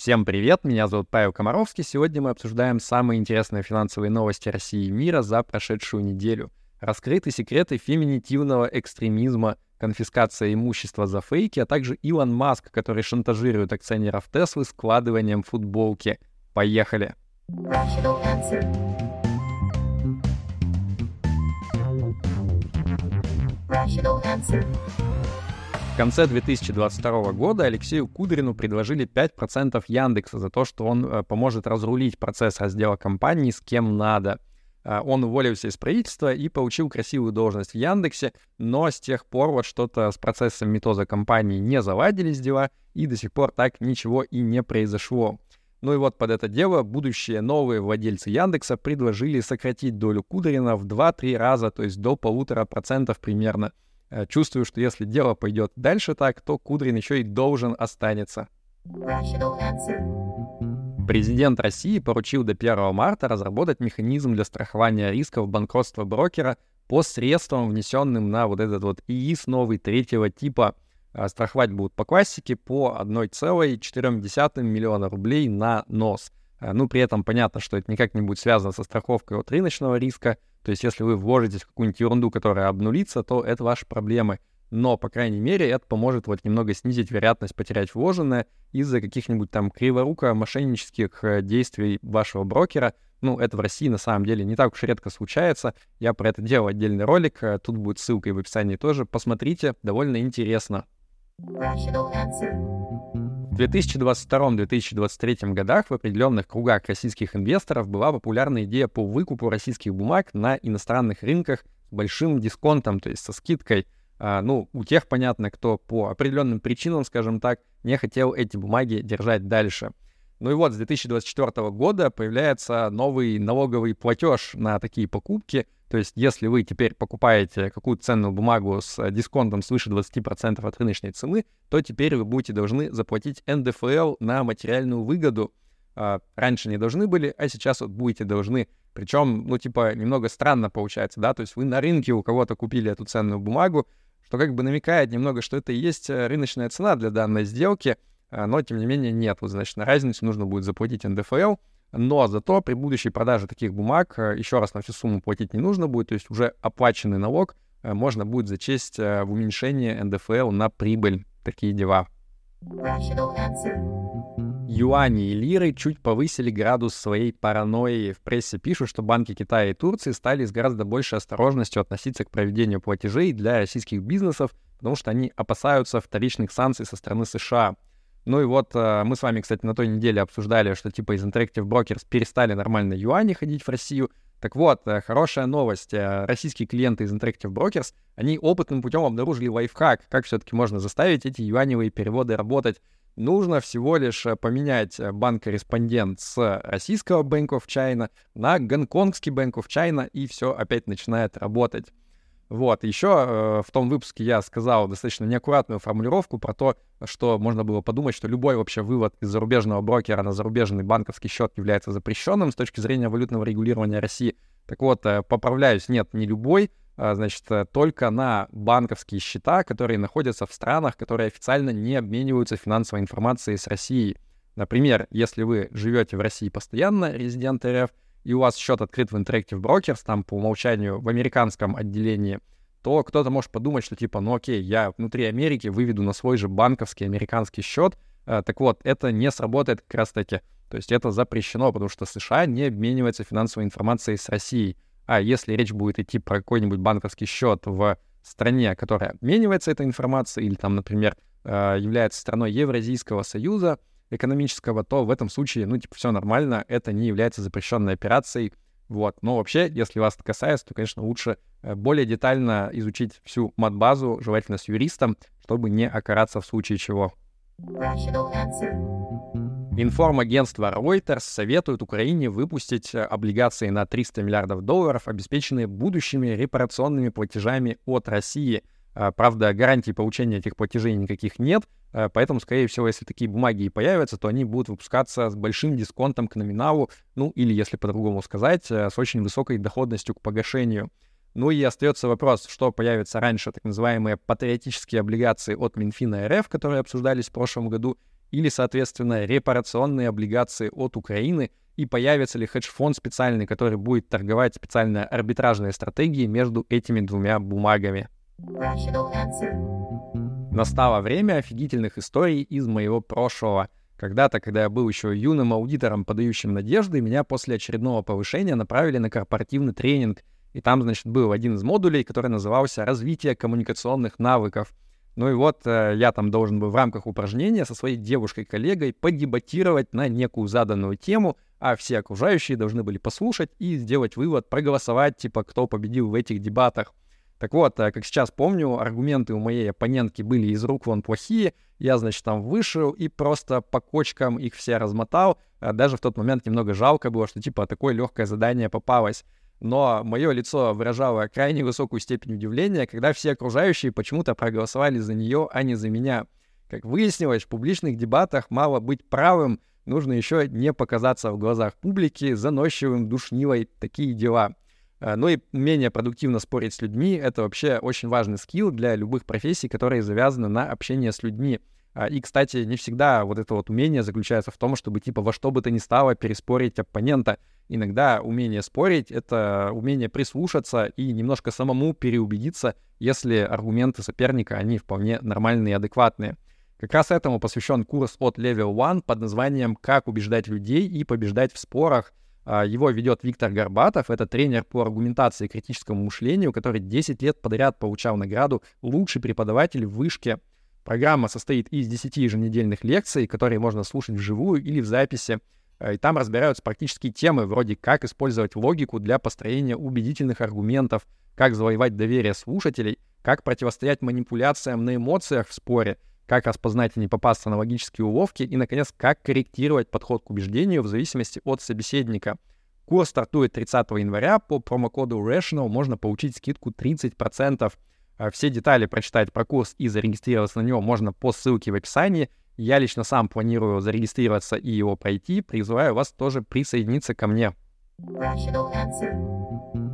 Всем привет, меня зовут Павел Комаровский. Сегодня мы обсуждаем самые интересные финансовые новости России и мира за прошедшую неделю. Раскрыты секреты феминитивного экстремизма, конфискация имущества за фейки, а также Илон Маск, который шантажирует акционеров Теслы складыванием футболки. Поехали! Rational answer. В конце 2022 года Алексею Кудрину предложили 5% Яндекса за то, что он э, поможет разрулить процесс раздела компании с кем надо. Э, он уволился из правительства и получил красивую должность в Яндексе, но с тех пор вот что-то с процессом метоза компании не заладились дела, и до сих пор так ничего и не произошло. Ну и вот под это дело будущие новые владельцы Яндекса предложили сократить долю Кудрина в 2-3 раза, то есть до полутора процентов примерно — чувствую, что если дело пойдет дальше так, то Кудрин еще и должен останется. Президент России поручил до 1 марта разработать механизм для страхования рисков банкротства брокера по средствам, внесенным на вот этот вот ИИС новый третьего типа. Э, страховать будут по классике по 1,4 миллиона рублей на нос. Э, ну, при этом понятно, что это никак не будет связано со страховкой от рыночного риска, то есть если вы вложитесь в какую-нибудь ерунду, которая обнулится, то это ваши проблемы. Но, по крайней мере, это поможет вот немного снизить вероятность потерять вложенное из-за каких-нибудь там криворуко-мошеннических э, действий вашего брокера. Ну, это в России на самом деле не так уж редко случается. Я про это делал отдельный ролик, э, тут будет ссылка и в описании тоже. Посмотрите, довольно интересно. Rational answer. В 2022-2023 годах в определенных кругах российских инвесторов была популярна идея по выкупу российских бумаг на иностранных рынках с большим дисконтом, то есть со скидкой. А, ну, у тех, понятно, кто по определенным причинам, скажем так, не хотел эти бумаги держать дальше. Ну и вот с 2024 года появляется новый налоговый платеж на такие покупки — то есть, если вы теперь покупаете какую-то ценную бумагу с дисконтом свыше 20% от рыночной цены, то теперь вы будете должны заплатить НДФЛ на материальную выгоду. А, раньше не должны были, а сейчас вот будете должны. Причем, ну, типа, немного странно получается, да, то есть вы на рынке у кого-то купили эту ценную бумагу, что как бы намекает немного, что это и есть э, рыночная цена для данной сделки, но, тем не менее, нет. Вот, значит, на разницу нужно будет заплатить НДФЛ, но зато при будущей продаже таких бумаг э, еще раз на всю сумму платить не нужно будет, то есть уже оплаченный налог э, можно будет зачесть э, в уменьшение НДФЛ на прибыль. Такие дела. Юани и лиры чуть повысили градус своей паранойи. В прессе пишут, что банки Китая и Турции стали с гораздо большей осторожностью относиться к проведению платежей для российских бизнесов, потому что они опасаются вторичных санкций со стороны США. Ну и вот э, мы с вами, кстати, на той неделе обсуждали, что типа из Interactive Brokers перестали нормально юани ходить в Россию. Так вот, э, хорошая новость. Э, российские клиенты из Interactive Brokers, они опытным путем обнаружили лайфхак, как все-таки можно заставить эти юаневые переводы работать. Нужно всего лишь поменять банк-корреспондент с российского Bank of China на гонконгский Bank of China, и все опять начинает работать. Вот, еще э, в том выпуске я сказал достаточно неаккуратную формулировку про то, что можно было подумать, что любой вообще вывод из зарубежного брокера на зарубежный банковский счет является запрещенным с точки зрения валютного регулирования России. Так вот, э, поправляюсь, нет, не любой, э, значит, э, только на банковские счета, которые находятся в странах, которые официально не обмениваются финансовой информацией с Россией. Например, если вы живете в России постоянно, резидент РФ, и у вас счет открыт в Interactive Brokers, там по умолчанию в американском отделении, то кто-то может подумать, что типа, ну окей, я внутри Америки выведу на свой же банковский американский счет. А, так вот, это не сработает как раз-таки. То есть это запрещено, потому что США не обменивается финансовой информацией с Россией. А если речь будет идти про какой-нибудь банковский счет в стране, которая обменивается этой информацией, или там, например, а, является страной Евразийского союза, экономического, то в этом случае, ну, типа, все нормально, это не является запрещенной операцией. Вот. Но вообще, если вас это касается, то, конечно, лучше э, более детально изучить всю мат-базу, желательно с юристом, чтобы не окараться в случае чего. Информагентство Reuters советует Украине выпустить э, облигации на 300 миллиардов долларов, обеспеченные будущими репарационными платежами от России — а, правда, гарантий получения этих платежей никаких нет, поэтому, скорее всего, если такие бумаги и появятся, то они будут выпускаться с большим дисконтом к номиналу, ну или, если по-другому сказать, э, с очень высокой доходностью к погашению. Ну и остается вопрос, что появится раньше, так называемые патриотические облигации от Минфина РФ, которые обсуждались в прошлом году, или, соответственно, репарационные облигации от Украины, и появится ли хедж-фонд специальный, который будет торговать специально арбитражные стратегии между этими двумя бумагами. Настало время офигительных историй из моего прошлого. Когда-то, когда я был еще юным аудитором, подающим надежды, меня после очередного повышения направили на корпоративный тренинг. И там, значит, был один из модулей, который назывался «Развитие коммуникационных навыков». Ну и вот э, я там должен был в рамках упражнения со своей девушкой-коллегой подебатировать на некую заданную тему, а все окружающие должны были послушать и сделать вывод, проголосовать, типа, кто победил в этих дебатах. Так вот, э, как сейчас помню, аргументы у моей оппонентки были из рук вон плохие. Я, значит, там вышел и просто по кочкам их все размотал. Э, даже в тот момент немного жалко было, что типа такое легкое задание попалось. Но мое лицо выражало крайне высокую степень удивления, когда все окружающие почему-то проголосовали за нее, а не за меня. Как выяснилось, в публичных дебатах мало быть правым, нужно еще не показаться в глазах публики заносчивым, душнилой, такие дела. Э, ну и умение продуктивно спорить с людьми — это вообще очень важный скилл для любых профессий, которые завязаны на общение с людьми. А, и, кстати, не всегда вот это вот умение заключается в том, чтобы типа во что бы то ни стало переспорить оппонента. Иногда умение спорить — это умение прислушаться и немножко самому переубедиться, если аргументы соперника, они вполне нормальные и адекватные. Как раз этому посвящен курс от Level One под названием «Как убеждать людей и побеждать в спорах», его ведет Виктор Горбатов, это тренер по аргументации и критическому мышлению, который 10 лет подряд получал награду «Лучший преподаватель в вышке». Программа состоит из 10 еженедельных лекций, которые можно слушать вживую или в записи. А, и там разбираются практические темы, вроде как использовать логику для построения убедительных аргументов, как завоевать доверие слушателей, как противостоять манипуляциям на эмоциях в споре — как распознать и не попасться на логические уловки, и, наконец, как корректировать подход к убеждению в зависимости от собеседника. Курс стартует 30 января. По промокоду RATIONAL можно получить скидку 30%. А все детали прочитать про курс и зарегистрироваться на него можно по ссылке в описании. Я лично сам планирую зарегистрироваться и его пройти. Призываю вас тоже присоединиться ко мне.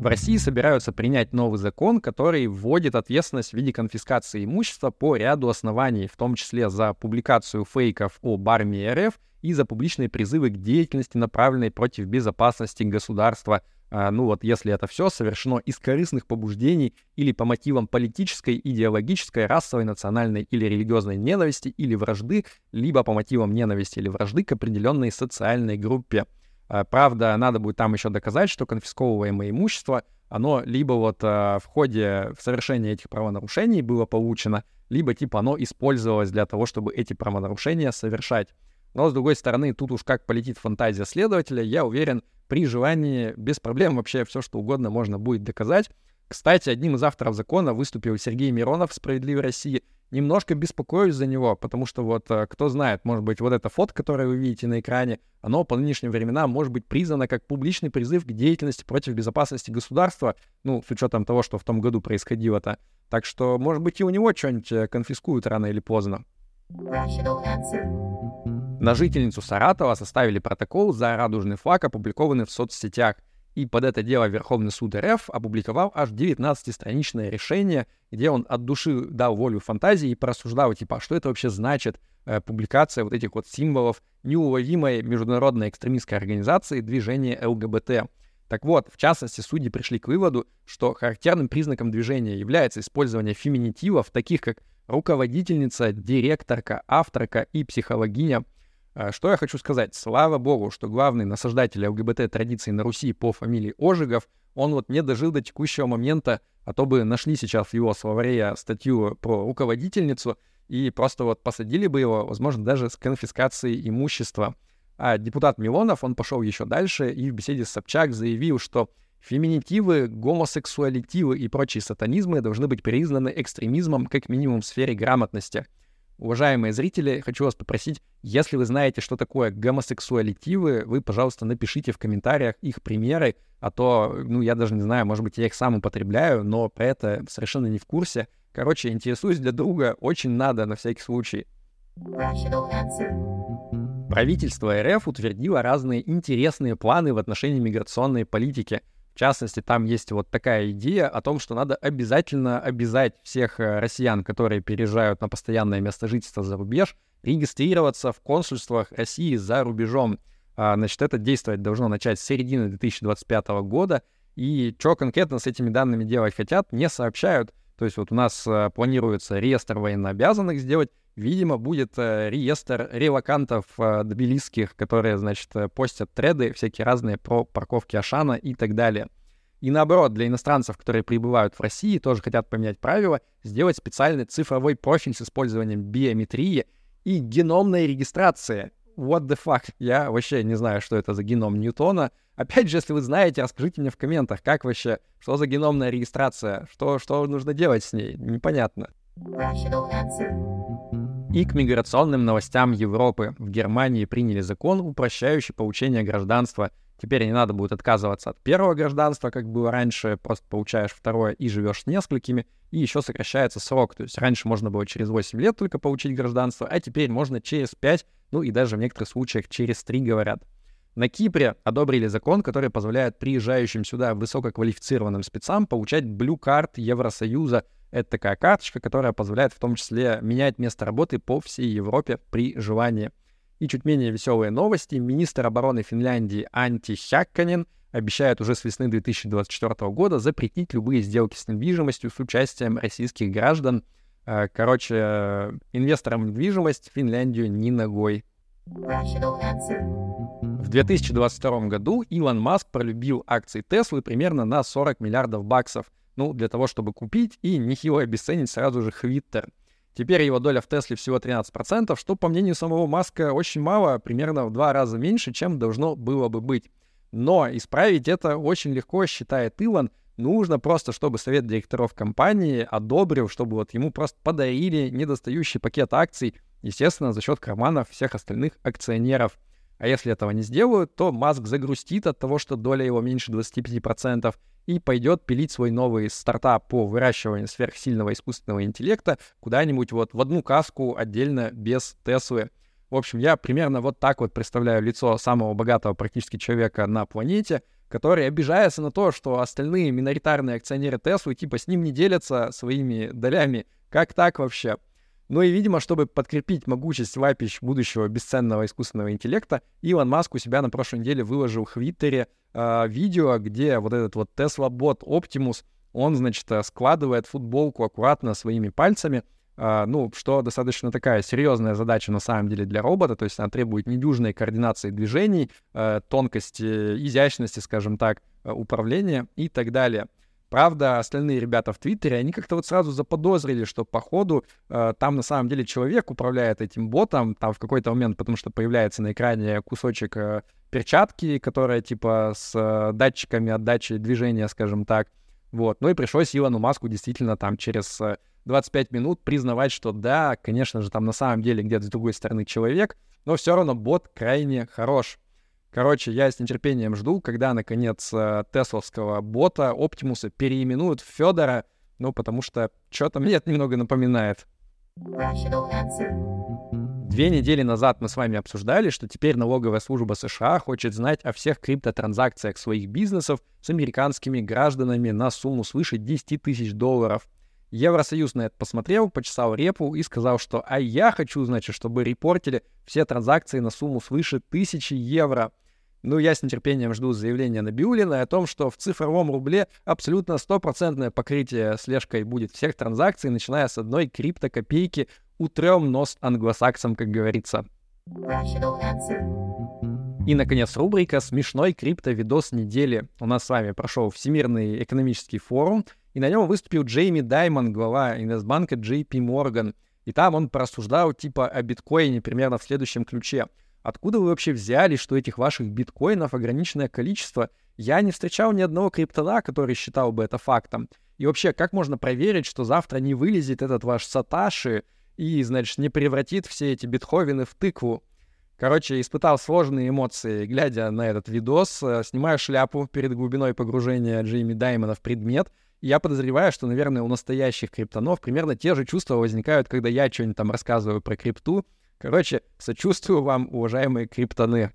В России собираются принять новый закон, который вводит ответственность в виде конфискации имущества по ряду оснований, в том числе за публикацию фейков об армии РФ и за публичные призывы к деятельности, направленной против безопасности государства. А, ну вот если это все совершено из корыстных побуждений или по мотивам политической, идеологической, расовой, национальной или религиозной ненависти или вражды, либо по мотивам ненависти или вражды к определенной социальной группе. А, правда, надо будет там еще доказать, что конфисковываемое имущество, оно либо вот а, в ходе совершения этих правонарушений было получено, либо типа оно использовалось для того, чтобы эти правонарушения совершать. Но, с другой стороны, тут уж как полетит фантазия следователя, я уверен, при желании без проблем вообще все, что угодно можно будет доказать. Кстати, одним из авторов закона выступил Сергей Миронов в «Справедливой России», немножко беспокоюсь за него, потому что вот, э, кто знает, может быть, вот эта фото, которую вы видите на экране, оно по нынешним временам может быть признано как публичный призыв к деятельности против безопасности государства, ну, с учетом того, что в том году происходило-то. Так что, может быть, и у него что-нибудь э, конфискуют рано или поздно. На жительницу Саратова составили протокол за радужный флаг, опубликованный в соцсетях. И под это дело Верховный суд РФ опубликовал аж 19-страничное решение, где он от души дал волю фантазии и порассуждал, типа, а что это вообще значит, э, публикация вот этих вот символов неуловимой международной экстремистской организации движения ЛГБТ. Так вот, в частности, судьи пришли к выводу, что характерным признаком движения является использование феминитивов, таких как руководительница, директорка, авторка и психологиня — что я хочу сказать? Слава богу, что главный насаждатель ЛГБТ-традиций на Руси по фамилии Ожегов, он вот не дожил до текущего момента, а то бы нашли сейчас в его словаре статью про руководительницу и просто вот посадили бы его, возможно, даже с конфискацией имущества. А депутат Милонов, он пошел еще дальше и в беседе с Собчак заявил, что феминитивы, гомосексуалитивы и прочие сатанизмы должны быть признаны экстремизмом как минимум в сфере грамотности — Уважаемые зрители, хочу вас попросить, если вы знаете, что такое гомосексуалитивы, вы, пожалуйста, напишите в комментариях их примеры, а то, ну, я даже не знаю, может быть, я их сам употребляю, но про это совершенно не в курсе. Короче, интересуюсь для друга, очень надо на всякий случай. Правительство РФ утвердило разные интересные планы в отношении миграционной политики — в частности, там есть вот такая идея о том, что надо обязательно обязать всех э, россиян, которые переезжают на постоянное место жительства за рубеж, регистрироваться в консульствах России за рубежом. А, значит, это действовать должно начать с середины 2025 года. И что конкретно с этими данными делать хотят, не сообщают. То есть вот у нас э, планируется реестр военнообязанных сделать. Видимо, будет э, реестр релакантов э, тбилисских, которые, значит, э, постят треды всякие разные про парковки Ашана и так далее. И наоборот, для иностранцев, которые прибывают в России, тоже хотят поменять правила, сделать специальный цифровой профиль с использованием биометрии и геномной регистрации. What the fuck? Я вообще не знаю, что это за геном Ньютона. Опять же, если вы знаете, расскажите мне в комментах, как вообще, что за геномная регистрация, что, что нужно делать с ней, непонятно. И к миграционным новостям Европы. В Германии приняли закон, упрощающий получение гражданства. Теперь не надо будет отказываться от первого гражданства, как было раньше, просто получаешь второе и живешь с несколькими, и еще сокращается срок. То есть раньше можно было через 8 лет только получить гражданство, а теперь можно через 5, ну и даже в некоторых случаях через 3 говорят. На Кипре одобрили закон, который позволяет приезжающим сюда высококвалифицированным спецам получать блю-карт Евросоюза. Это такая карточка, которая позволяет в том числе менять место работы по всей Европе при желании. И чуть менее веселые новости. Министр обороны Финляндии Анти Хякканен обещает уже с весны 2024 года запретить любые сделки с недвижимостью с участием российских граждан. Э, короче, инвесторам недвижимость Финляндию ни ногой. В 2022 году Илон Маск пролюбил акции Теслы примерно на 40 миллиардов баксов, ну, для того, чтобы купить и нехило обесценить сразу же Хвиттер. Теперь его доля в Тесле всего 13%, что, по мнению самого Маска, очень мало, примерно в два раза меньше, чем должно было бы быть. Но исправить это очень легко, считает Илон. Нужно просто, чтобы совет директоров компании одобрил, чтобы вот ему просто подарили недостающий пакет акций естественно, за счет карманов всех остальных акционеров. А если этого не сделают, то Маск загрустит от того, что доля его меньше 25%, и пойдет пилить свой новый стартап по выращиванию сверхсильного искусственного интеллекта куда-нибудь вот в одну каску отдельно без Теслы. В общем, я примерно вот так вот представляю лицо самого богатого практически человека на планете, который обижается на то, что остальные миноритарные акционеры Теслы типа с ним не делятся своими долями. Как так вообще? Ну и, видимо, чтобы подкрепить могучесть лапищ будущего бесценного искусственного интеллекта, Илон Маск у себя на прошлой неделе выложил в Твиттере э, видео, где вот этот вот Tesla-бот Optimus, он, значит, э, складывает футболку аккуратно своими пальцами, э, ну, что достаточно такая серьезная задача на самом деле для робота, то есть она требует недюжной координации движений, э, тонкости, изящности, скажем так, э, управления и так далее. Правда, остальные ребята в Твиттере, они как-то вот сразу заподозрили, что походу э, там на самом деле человек управляет этим ботом, там в какой-то момент, потому что появляется на экране кусочек э, перчатки, которая типа с э, датчиками отдачи движения, скажем так. Вот. Ну и пришлось Илону Маску действительно там через 25 э, минут признавать, что да, конечно же, там на самом деле где-то с другой стороны человек, но все равно бот крайне хорош. Короче, я с нетерпением жду, когда, наконец, э, тесловского бота Оптимуса переименуют в Федора, ну, потому что что-то мне это немного напоминает. Две недели назад мы с вами обсуждали, что теперь налоговая служба США хочет знать о всех криптотранзакциях своих бизнесов с американскими гражданами на сумму свыше 10 тысяч долларов. Евросоюз на это посмотрел, почесал репу и сказал, что «а я хочу, значит, чтобы репортили все транзакции на сумму свыше тысячи евро». Ну, я с нетерпением жду заявления Набиулина о том, что в цифровом рубле абсолютно стопроцентное покрытие слежкой будет всех транзакций, начиная с одной криптокопейки, утрем нос англосаксам, как говорится. И, наконец, рубрика «Смешной криптовидос недели». У нас с вами прошел Всемирный экономический форум, и на нем выступил Джейми Даймон, глава инвестбанка JP Morgan. И там он порассуждал типа о биткоине примерно в следующем ключе. Откуда вы вообще взяли, что этих ваших биткоинов ограниченное количество? Я не встречал ни одного криптона, который считал бы это фактом. И вообще, как можно проверить, что завтра не вылезет этот ваш Саташи и, значит, не превратит все эти битховены в тыкву? Короче, испытал сложные эмоции, глядя на этот видос. Э, снимаю шляпу перед глубиной погружения Джейми Даймона в предмет. Я подозреваю, что, наверное, у настоящих криптонов примерно те же чувства возникают, когда я что-нибудь там рассказываю про крипту. Короче, сочувствую вам, уважаемые криптоны.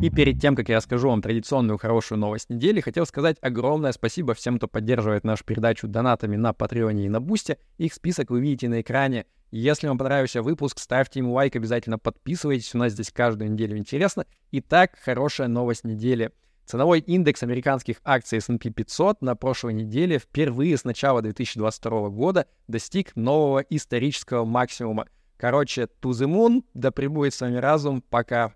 И перед тем, как я расскажу вам традиционную хорошую новость недели, хотел сказать огромное спасибо всем, кто поддерживает нашу передачу донатами на Патреоне и на Бусте. Их список вы видите на экране. Если вам понравился выпуск, ставьте ему лайк, обязательно подписывайтесь, у нас здесь каждую неделю интересно. Итак, хорошая новость недели. Ценовой индекс американских акций S&P 500 на прошлой неделе впервые с начала 2022 года достиг нового исторического максимума. Короче, to the moon, да пребудет с вами разум, пока.